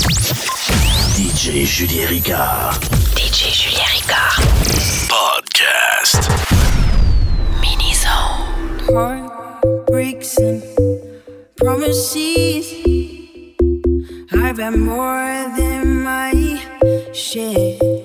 DJ Julien Ricard. DJ Julien Ricard. Podcast. Mini Zone. Heart breaks and promises. I've had more than my share.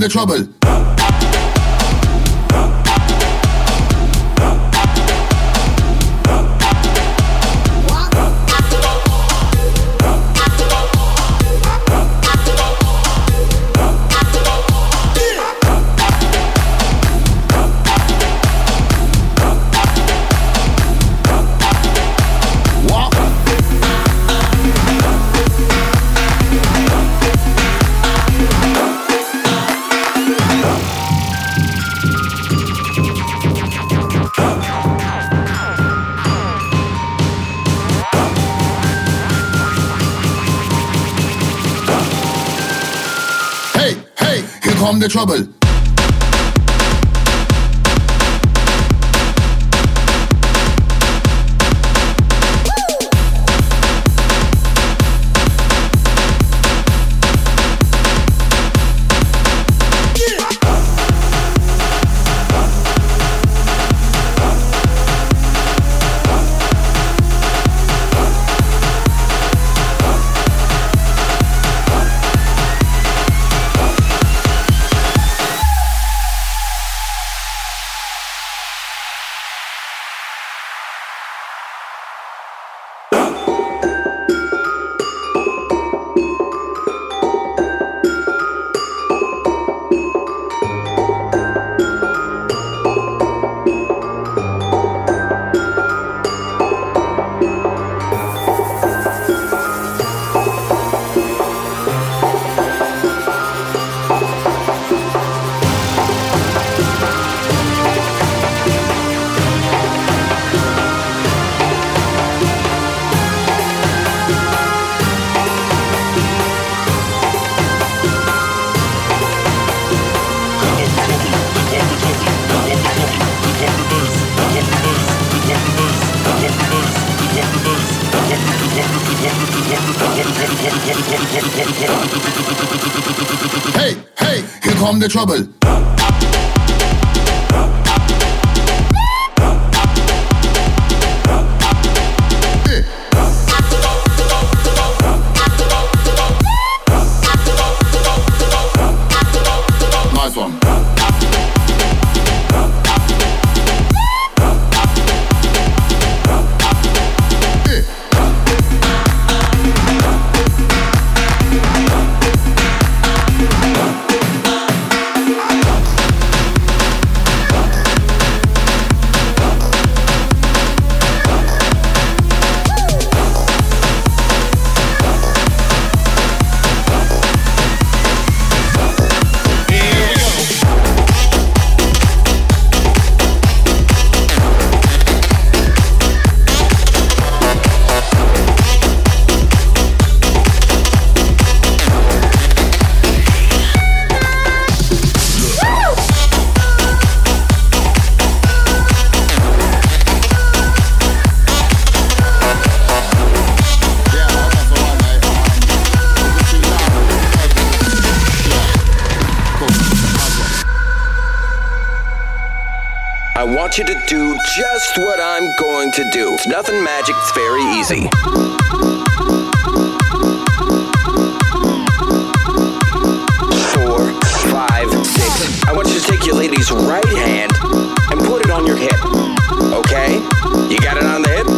the trouble. the trouble. Hey, hey, here come the trouble. You to do just what I'm going to do. It's nothing magic, it's very easy. Four, five, six. I want you to take your lady's right hand and put it on your hip. Okay? You got it on the hip?